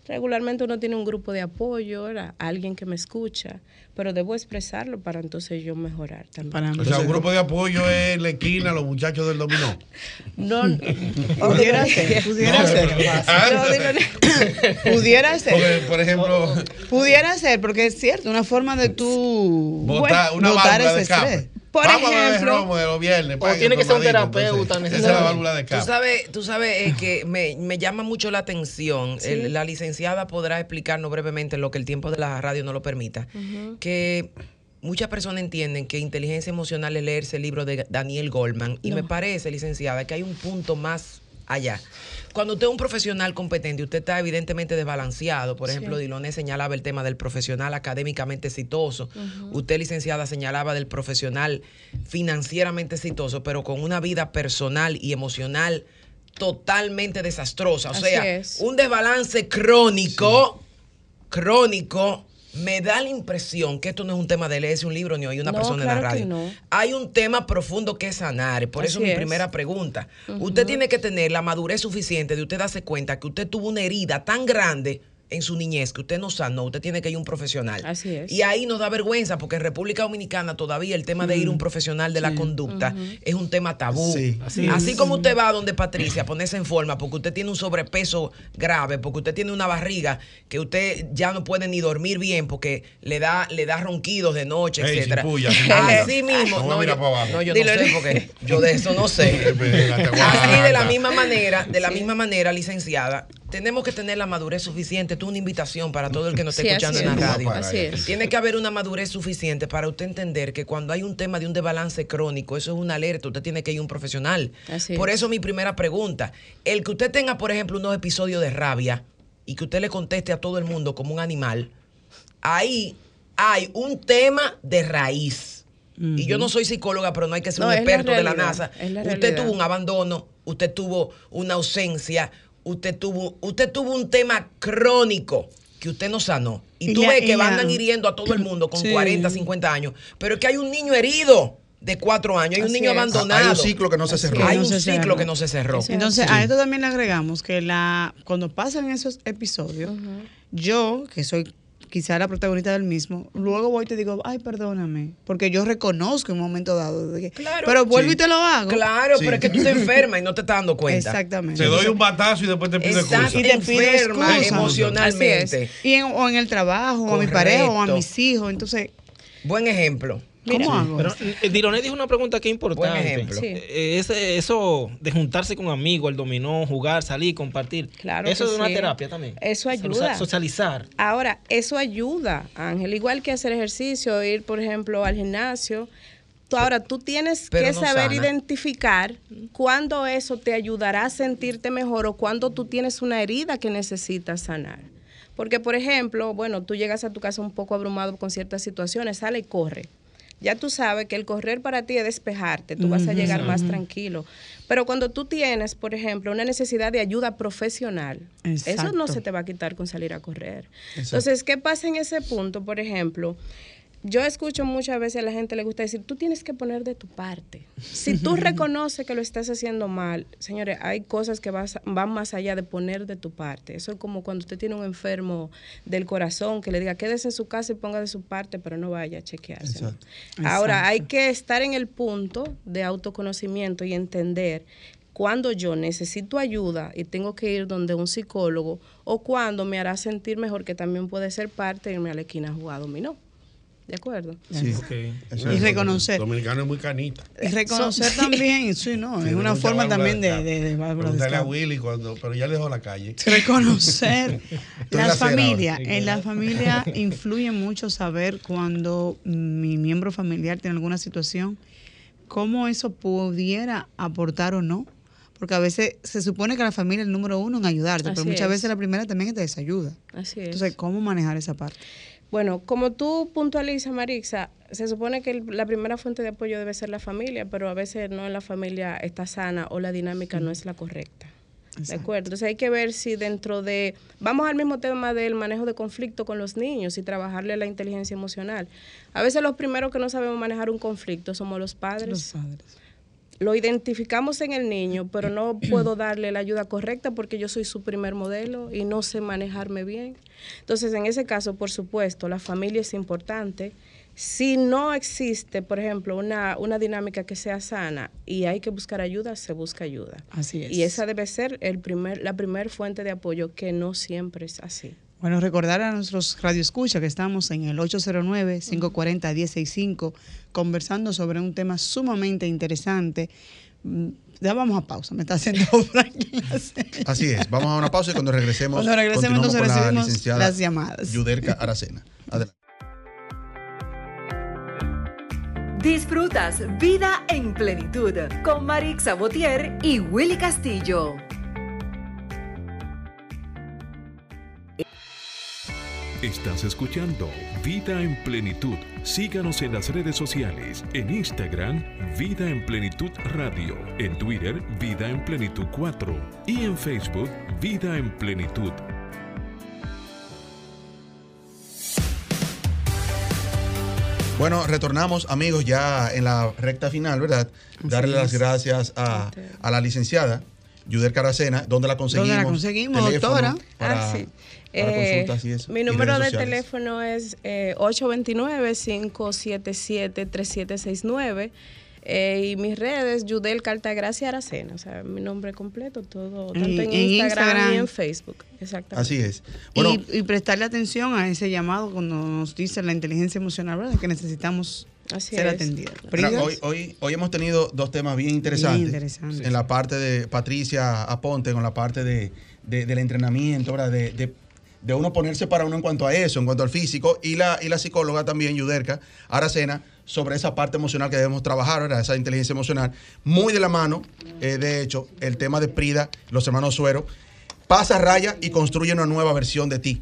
Regularmente uno tiene un grupo de apoyo, ¿verdad? alguien que me escucha, pero debo expresarlo para entonces yo mejorar también. Para mí. O sea, un grupo de apoyo es la esquina, los muchachos del dominó. No, Pudiera ser, pudiera ser. Pudiera ser. Porque, por ejemplo, Pudiera ser, porque es cierto, una forma de tú botar una botar válvula de ese estrés. Por Vamos a beber ejemplo- romo de los viernes. paguen tiene que ser un terapeuta, entonces, Esa es la válvula de Tú sabes, tú sabes eh, que me, me llama mucho la atención. Sí. El- la licenciada podrá explicarnos brevemente lo que el tiempo de la radio no lo permita. Que muchas personas entienden que inteligencia emocional es leerse el libro de Daniel Goldman. Y me parece, licenciada, que hay un punto más allá. Cuando usted es un profesional competente, usted está evidentemente desbalanceado. Por ejemplo, Diloné señalaba el tema del profesional académicamente exitoso. Usted, licenciada, señalaba del profesional financieramente exitoso, pero con una vida personal y emocional totalmente desastrosa. O Así sea, es. un desbalance crónico, crónico. Me da la impresión que esto no es un tema de leerse un libro ni oír una No, persona en la radio. no. Hay un tema profundo que sanar. Por eso mi es. primera pregunta. Usted tiene que tener la madurez suficiente de usted darse cuenta que usted tuvo una herida tan grande en su niñez que usted no sanó, usted tiene que ir a un profesional. Así es. Y ahí nos da vergüenza porque en República Dominicana todavía el tema de ir a un profesional de la conducta es un tema tabú. Sí. Así Así, es. como usted va a donde Patricia a ponerse en forma porque usted tiene un sobrepeso grave, porque usted tiene una barriga que usted ya no puede ni dormir bien porque le da le da ronquidos de noche, Ey, etcétera. sin puya, sin puya. Así mismo, No no, yo, para abajo. no, yo Dilo. no sé porque yo de eso no sé. Así de la misma manera, de la misma manera, licenciada, tenemos que tener la madurez suficiente. Esto es una invitación para todo el que nos esté Sí, escuchando en la radio. Así es. Tiene que haber una madurez suficiente para usted entender que cuando hay un tema de un desbalance crónico, eso es una alerta, usted tiene que ir a un profesional. Así Por es. eso mi primera pregunta, el que usted tenga, por ejemplo, unos episodios de rabia y que usted le conteste a todo el mundo como un animal, ahí hay un tema de raíz. Y yo no soy psicóloga, pero no hay que ser No, un la experto de la NASA. la Usted tuvo un abandono, usted tuvo una ausencia, usted tuvo, usted tuvo un tema crónico que usted no sanó. Y, tú ya- ves que ya- andan hiriendo a todo el mundo con Sí. 40, 50 años. Pero es que hay un niño herido de cuatro años, hay un niño es. abandonado. Hay un ciclo que no se cerró. Hay un se ciclo cerró. que no se cerró. Entonces, a esto también le agregamos que la cuando pasan esos episodios, yo, que soy quizá la protagonista del mismo, luego voy y te digo, ay, perdóname, porque yo reconozco en un momento dado, de que- Claro. pero vuelvo Sí. y te lo hago. Claro, Sí. pero es que tú te enfermas y no te estás dando cuenta. Exactamente. Te doy un batazo y después te pido excusa. Y te pido excusa. emocionalmente. Y en, o en el trabajo, o a mi pareja, o a mis hijos. Entonces, Buen ejemplo. ¿Cómo hago? Pero eh, Dironet dijo una pregunta que es importante. Buen ejemplo. Sí. Eh, ese- eso de juntarse con amigos, el dominó, jugar, salir, compartir. Claro Eso que es una sí. terapia también. Eso ayuda. Socializar. Ahora, eso ayuda, Ángel, igual que hacer ejercicio, ir, por ejemplo, al gimnasio. Tú, ahora, tú tienes Pero que no saber sana. identificar cuándo eso te ayudará a sentirte mejor o cuándo tú tienes una herida que necesitas sanar. Porque, por ejemplo, bueno, tú llegas a tu casa un poco abrumado con ciertas situaciones, sale y corre. Ya tú sabes que el correr para ti es despejarte, tú vas a llegar más tranquilo. Pero cuando tú tienes, por ejemplo, una necesidad de ayuda profesional, eso no se te va a quitar con salir a correr. Entonces, ¿qué pasa en ese punto? Por ejemplo, yo escucho muchas veces a la gente le gusta decir, tú tienes que poner de tu parte. Si tú reconoces que lo estás haciendo mal, señores, hay cosas que vas- van más allá de poner de tu parte. Eso es como cuando usted tiene un enfermo del corazón que le diga, quédese en su casa y ponga de su parte, pero no vaya a chequearse. ¿no? Exacto. Ahora, hay que estar en el punto de autoconocimiento y entender cuando yo necesito ayuda y tengo que ir donde un psicólogo o cuando me hará sentir mejor que también puede ser parte de irme a la esquina a jugar dominó. ¿De acuerdo? Sí. Y reconocer. Dominicano es muy canita. Y reconocer también, sí, no, es una forma también de, de, a. Willy cuando, pero ya le dejó la calle. reconocer la las acera familias ahora. en la familia influye mucho saber cuando mi miembro familiar tiene alguna situación cómo eso pudiera aportar o no porque a veces se supone que la familia es el número uno en ayudarte Así pero muchas es. veces la primera también te desayuda Así es. entonces cómo manejar esa parte Bueno, como tú puntualizas, Marixa, se supone que el- la primera fuente de apoyo debe ser la familia, pero a veces no la familia está sana o la dinámica no es la correcta. ¿De acuerdo? Entonces hay que ver si dentro de... Vamos al mismo tema del manejo de conflicto con los niños y trabajarle la inteligencia emocional. A veces los primeros que no sabemos manejar un conflicto somos los padres. los padres Lo identificamos en el niño, pero no puedo darle la ayuda correcta porque yo soy su primer modelo y no sé manejarme bien. Entonces, en ese caso, por supuesto, la familia es importante. Si no existe, por ejemplo, una, una dinámica que sea sana y hay que buscar ayuda, se busca ayuda. así es Y esa debe ser el primer, la primer fuente de apoyo, que no siempre es así. Bueno, recordar a nuestros radioescuchas que estamos en el 809-540-165 conversando sobre un tema sumamente interesante. Mm, Ya vamos a pausa, me está haciendo Franklin. Así es. Vamos a una pausa y cuando regresemos, Cuando regresemos, entonces con la recibimos licenciada las llamadas. Yudelka Aracena. Adelante. Disfrutas Vida en Plenitud con Marix Sabotier y Willy Castillo. Estás escuchando Vida en Plenitud. Síganos en las redes sociales. En Instagram, Vida en Plenitud Radio. En Twitter, Vida en Plenitud 4. Y en Facebook, Vida en Plenitud. Bueno, retornamos, amigos, ya en la recta final, ¿verdad? Darle las gracias a, a la licenciada Yudelka Aracena, donde la conseguimos. ¿Dónde la conseguimos, doctora? Para, Ah, sí. Para Eh, consultas y eso, mi y número de teléfono es eh, 829-577-3769. eh, y mis redes, Yudel Cartagracia Aracena. O sea, mi nombre completo, todo, tanto en, en Instagram, Instagram. y en Facebook. Exactamente. Así es. Bueno, y, y prestarle atención a ese llamado cuando nos dice la inteligencia emocional, ¿verdad? Que necesitamos Así ser Frida, hoy, hoy, hoy hemos tenido dos temas bien interesantes. Bien interesantes. En la parte de Patricia Aponte, con la parte de, de- del entrenamiento, ¿verdad? De, de- de uno ponerse para uno en cuanto a eso, en cuanto al físico, y la, y la psicóloga también, Yuderka Aracena, sobre esa parte emocional que debemos trabajar. Esa inteligencia emocional. Muy de la mano, eh, de hecho, el tema de Prida, los hermanos Suero, pasa raya y construye una nueva versión de ti.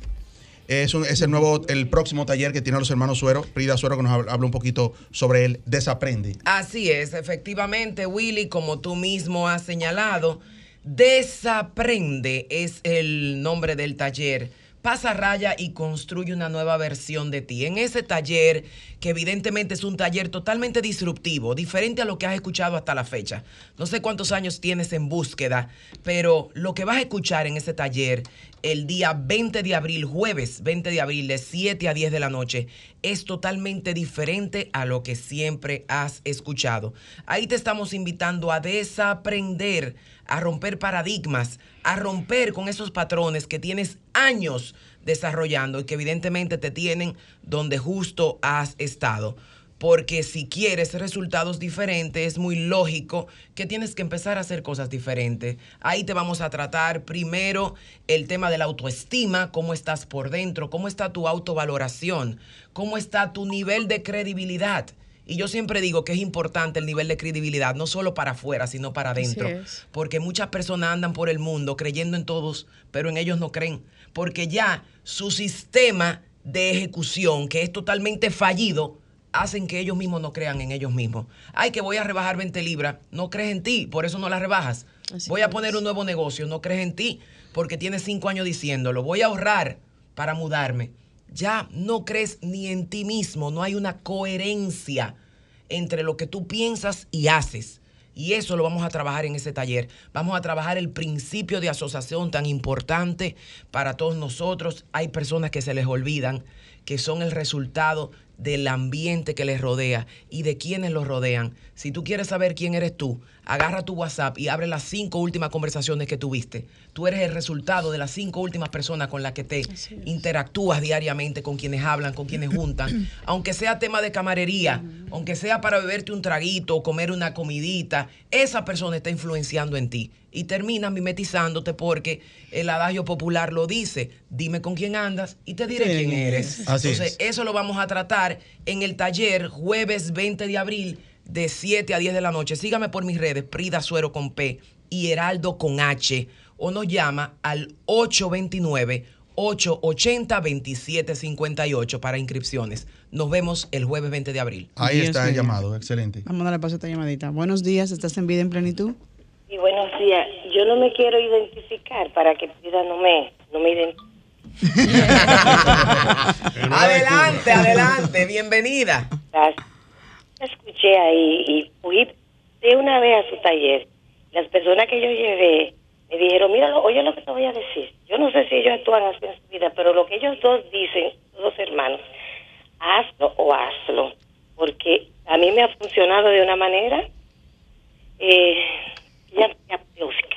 Es, el nuevo, el próximo taller que tienen los hermanos Suero, Prida Suero, que nos habla un poquito sobre él, desaprende. Así es, efectivamente, Willy, como tú mismo has señalado, Desaprende es el nombre del taller. Pasa raya y construye una nueva versión de ti. En ese taller, que evidentemente es un taller totalmente disruptivo, diferente a lo que has escuchado hasta la fecha. No sé cuántos años tienes en búsqueda, pero lo que vas a escuchar en ese taller el día 20 de abril, jueves 20 de abril, de 7 a 10 de la noche, es totalmente diferente a lo que siempre has escuchado. Ahí te estamos invitando a desaprender, a romper paradigmas, a romper con esos patrones que tienes años desarrollando y que evidentemente te tienen donde justo has estado. Porque si quieres resultados diferentes, es muy lógico que tienes que empezar a hacer cosas diferentes. Ahí te vamos a tratar primero el tema de la autoestima, cómo estás por dentro, cómo está tu autovaloración, cómo está tu nivel de credibilidad. Y yo siempre digo que es importante el nivel de credibilidad, no solo para afuera, sino para adentro. Porque muchas personas andan por el mundo creyendo en todos, pero en ellos no creen. Porque ya su sistema de ejecución, que es totalmente fallido, hacen que ellos mismos no crean en ellos mismos. Ay, que voy a rebajar 20 libras, no crees en ti, por eso no las rebajas. Así voy a es. poner un nuevo negocio, no crees en ti, porque tienes cinco años diciéndolo. Voy a ahorrar para mudarme. Ya no crees ni en ti mismo, no hay una coherencia entre lo que tú piensas y haces. Y eso lo vamos a trabajar en ese taller. Vamos a trabajar el principio de asociación tan importante para todos nosotros. Hay personas que se les olvidan que son el resultado del ambiente que les rodea y de quienes los rodean. Si tú quieres saber quién eres tú, agarra tu WhatsApp y abre las cinco últimas conversaciones que tuviste. Tú eres el resultado de las cinco últimas personas con las que te interactúas diariamente, con quienes hablan, con quienes juntan. Aunque sea tema de camarería, aunque sea para beberte un traguito o comer una comidita, esa persona está influenciando en ti. Y terminas mimetizándote porque el adagio popular lo dice, dime con quién andas y te diré quién eres. Así Entonces, es. eso lo vamos a tratar en el taller jueves 20 de abril de 7 a 10 de la noche. Sígame por mis redes, Prida Suero con P y Heraldo con H. O nos llama al 829-880-2758 para inscripciones. Nos vemos el jueves 20 de abril. Ahí Dios está el llamado, excelente. vamos a darle paso a esta llamadita. Buenos días, ¿estás en vida en plenitud? Y buenos días. Yo no me quiero identificar para que Frida no me, no me identifique. adelante, adelante, bienvenida. Gracias. Escuché ahí y fui de una vez a su taller. Las personas que yo llevé me dijeron, mira, oye lo que te voy a decir. Yo no sé si ellos actúan así en su vida, pero lo que ellos dos dicen, los hermanos, hazlo o hazlo. Porque a mí me ha funcionado de una manera eh, ya aplausica.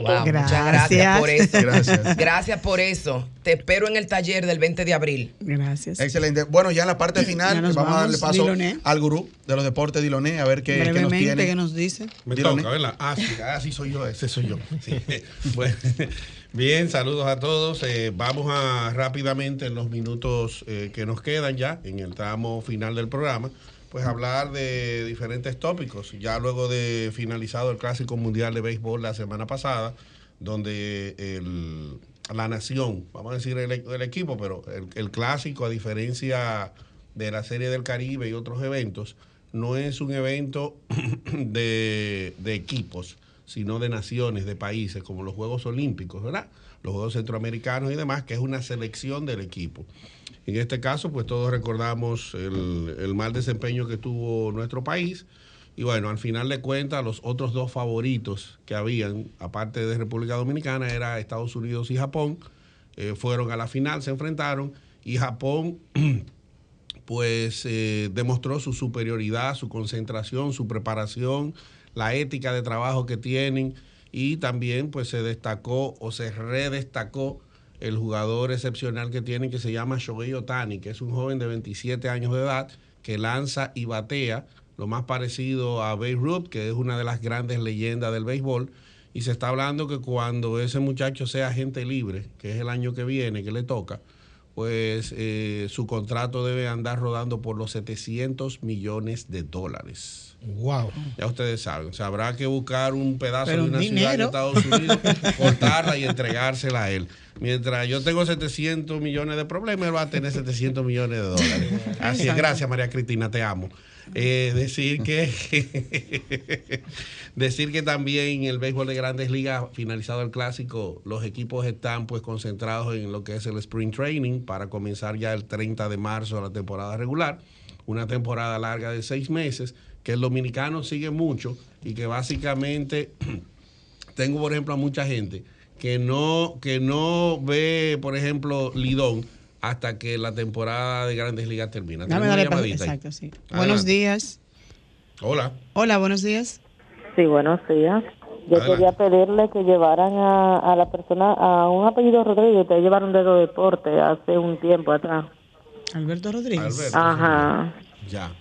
Wow, muchas gracias por eso. Gracias. Gracias por eso. Te espero en el taller del 20 de abril. Gracias. Excelente. Bueno, ya en la parte final vamos, a darle paso Diloné. al gurú de los deportes, Diloné, a ver qué, qué nos Brevemente, tiene. ¿qué nos dice? Me Diloné. toca, ¿verdad? Ah, sí, ah, sí soy yo, ese soy yo. Sí. Bueno, bien, saludos a todos. Eh, vamos a rápidamente en los minutos eh, que nos quedan ya, en el tramo final del programa, pues hablar de diferentes tópicos. Ya luego de finalizado el Clásico Mundial de Béisbol la semana pasada, donde el- la nación, vamos a decir el, equipo, pero el, clásico, a diferencia de la Serie del Caribe y otros eventos, no es un evento de equipos, sino de naciones, de países, como los Juegos Olímpicos, ¿verdad? Los Juegos Centroamericanos y demás, que es una selección del equipo. En este caso, pues todos recordamos el, mal desempeño que tuvo nuestro país. Y bueno, al final de cuentas, los otros dos favoritos que habían, aparte de República Dominicana, era Estados Unidos y Japón. Eh, fueron a la final, se enfrentaron y Japón pues eh, demostró su superioridad, su concentración, su preparación, la ética de trabajo que tienen y también pues se destacó o se redestacó el jugador excepcional que tienen que se llama Shohei Otani, que es un joven de 27 años de edad que lanza y batea, lo más parecido a Babe Ruth, que es una de las grandes leyendas del béisbol. Y se está hablando que cuando ese muchacho sea agente libre, que es el año que viene, que le toca, pues eh, su contrato debe andar rodando por los 700 millones de dólares. Wow. Ya ustedes saben, o sea, habrá que buscar un pedazo Pero de una ciudad de Estados Unidos, cortarla y entregársela a él. Mientras yo tengo 700 millones de problemas, él va a tener 700 millones de dólares. Así es, gracias María Cristina, te amo. Eh, decir que decir que también el béisbol de Grandes Ligas finalizado el clásico, los equipos están pues concentrados en lo que es el spring training para comenzar ya el 30 de marzo la temporada regular, una temporada larga de seis meses que el dominicano sigue mucho y que básicamente tengo por ejemplo a mucha gente que no que no ve por ejemplo Lidón hasta que la temporada de Grandes Ligas termina. Dame una llamadita. Exacto, sí. Adelante. Buenos días. Hola. Hola, buenos días. Sí, buenos días. Yo Adelante. quería pedirle que llevaran a, a la persona, a un apellido Rodríguez, que llevaron de deporte hace un tiempo atrás. Alberto Rodríguez. Alberto, Ajá. Ya.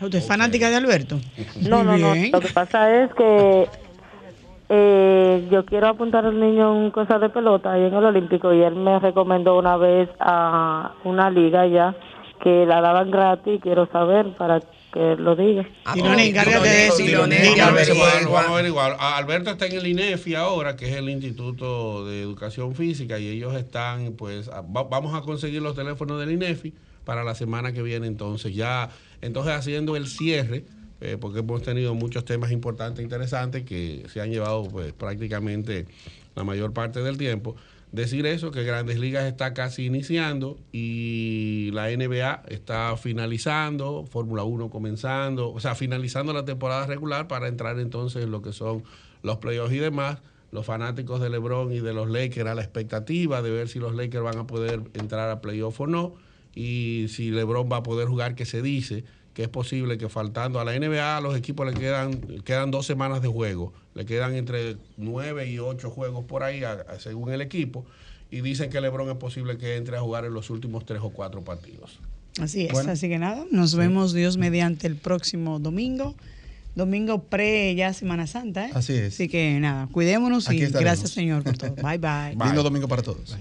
¿Usted es fanática de Alberto? No, no, Muy no. bien. Lo que pasa es que eh, yo quiero apuntar al niño en cosas de pelota ahí en el Olímpico y él me recomendó una vez a una liga ya que la daban gratis. Quiero saber para que lo diga. Tirone, encárgate de eso. Tirone, Tirone, a ver, se puede- averigua. vamos a averiguar. A- Alberto está en el INEFI ahora, que es el Instituto de Educación Física, y ellos están, pues, a- va- vamos a conseguir los teléfonos del INEFI para la semana que viene, entonces, ya, entonces haciendo el cierre, eh, porque hemos tenido muchos temas importantes, interesantes, que se han llevado, pues, prácticamente la mayor parte del tiempo. Decir eso, que Grandes Ligas está casi iniciando y la NBA está finalizando, Fórmula 1 comenzando, o sea, finalizando la temporada regular para entrar entonces en lo que son los playoffs y demás. Los fanáticos de LeBron y de los Lakers a la expectativa de ver si los Lakers van a poder entrar a playoff o no y si LeBron va a poder jugar, que se dice que es posible que faltando a la NBA a los equipos le quedan, quedan dos semanas de juego, le quedan entre nueve y ocho juegos por ahí a- a- según el equipo y dicen que LeBron es posible que entre a jugar en los últimos tres o cuatro partidos. Así es, Bueno. así que nada, nos vemos Dios mediante el próximo domingo. Domingo pre ya Semana Santa, ¿eh? Así es. Así que nada, cuidémonos Aquí y estaremos. gracias Señor por todo. Bye bye. Lindo domingo para todos.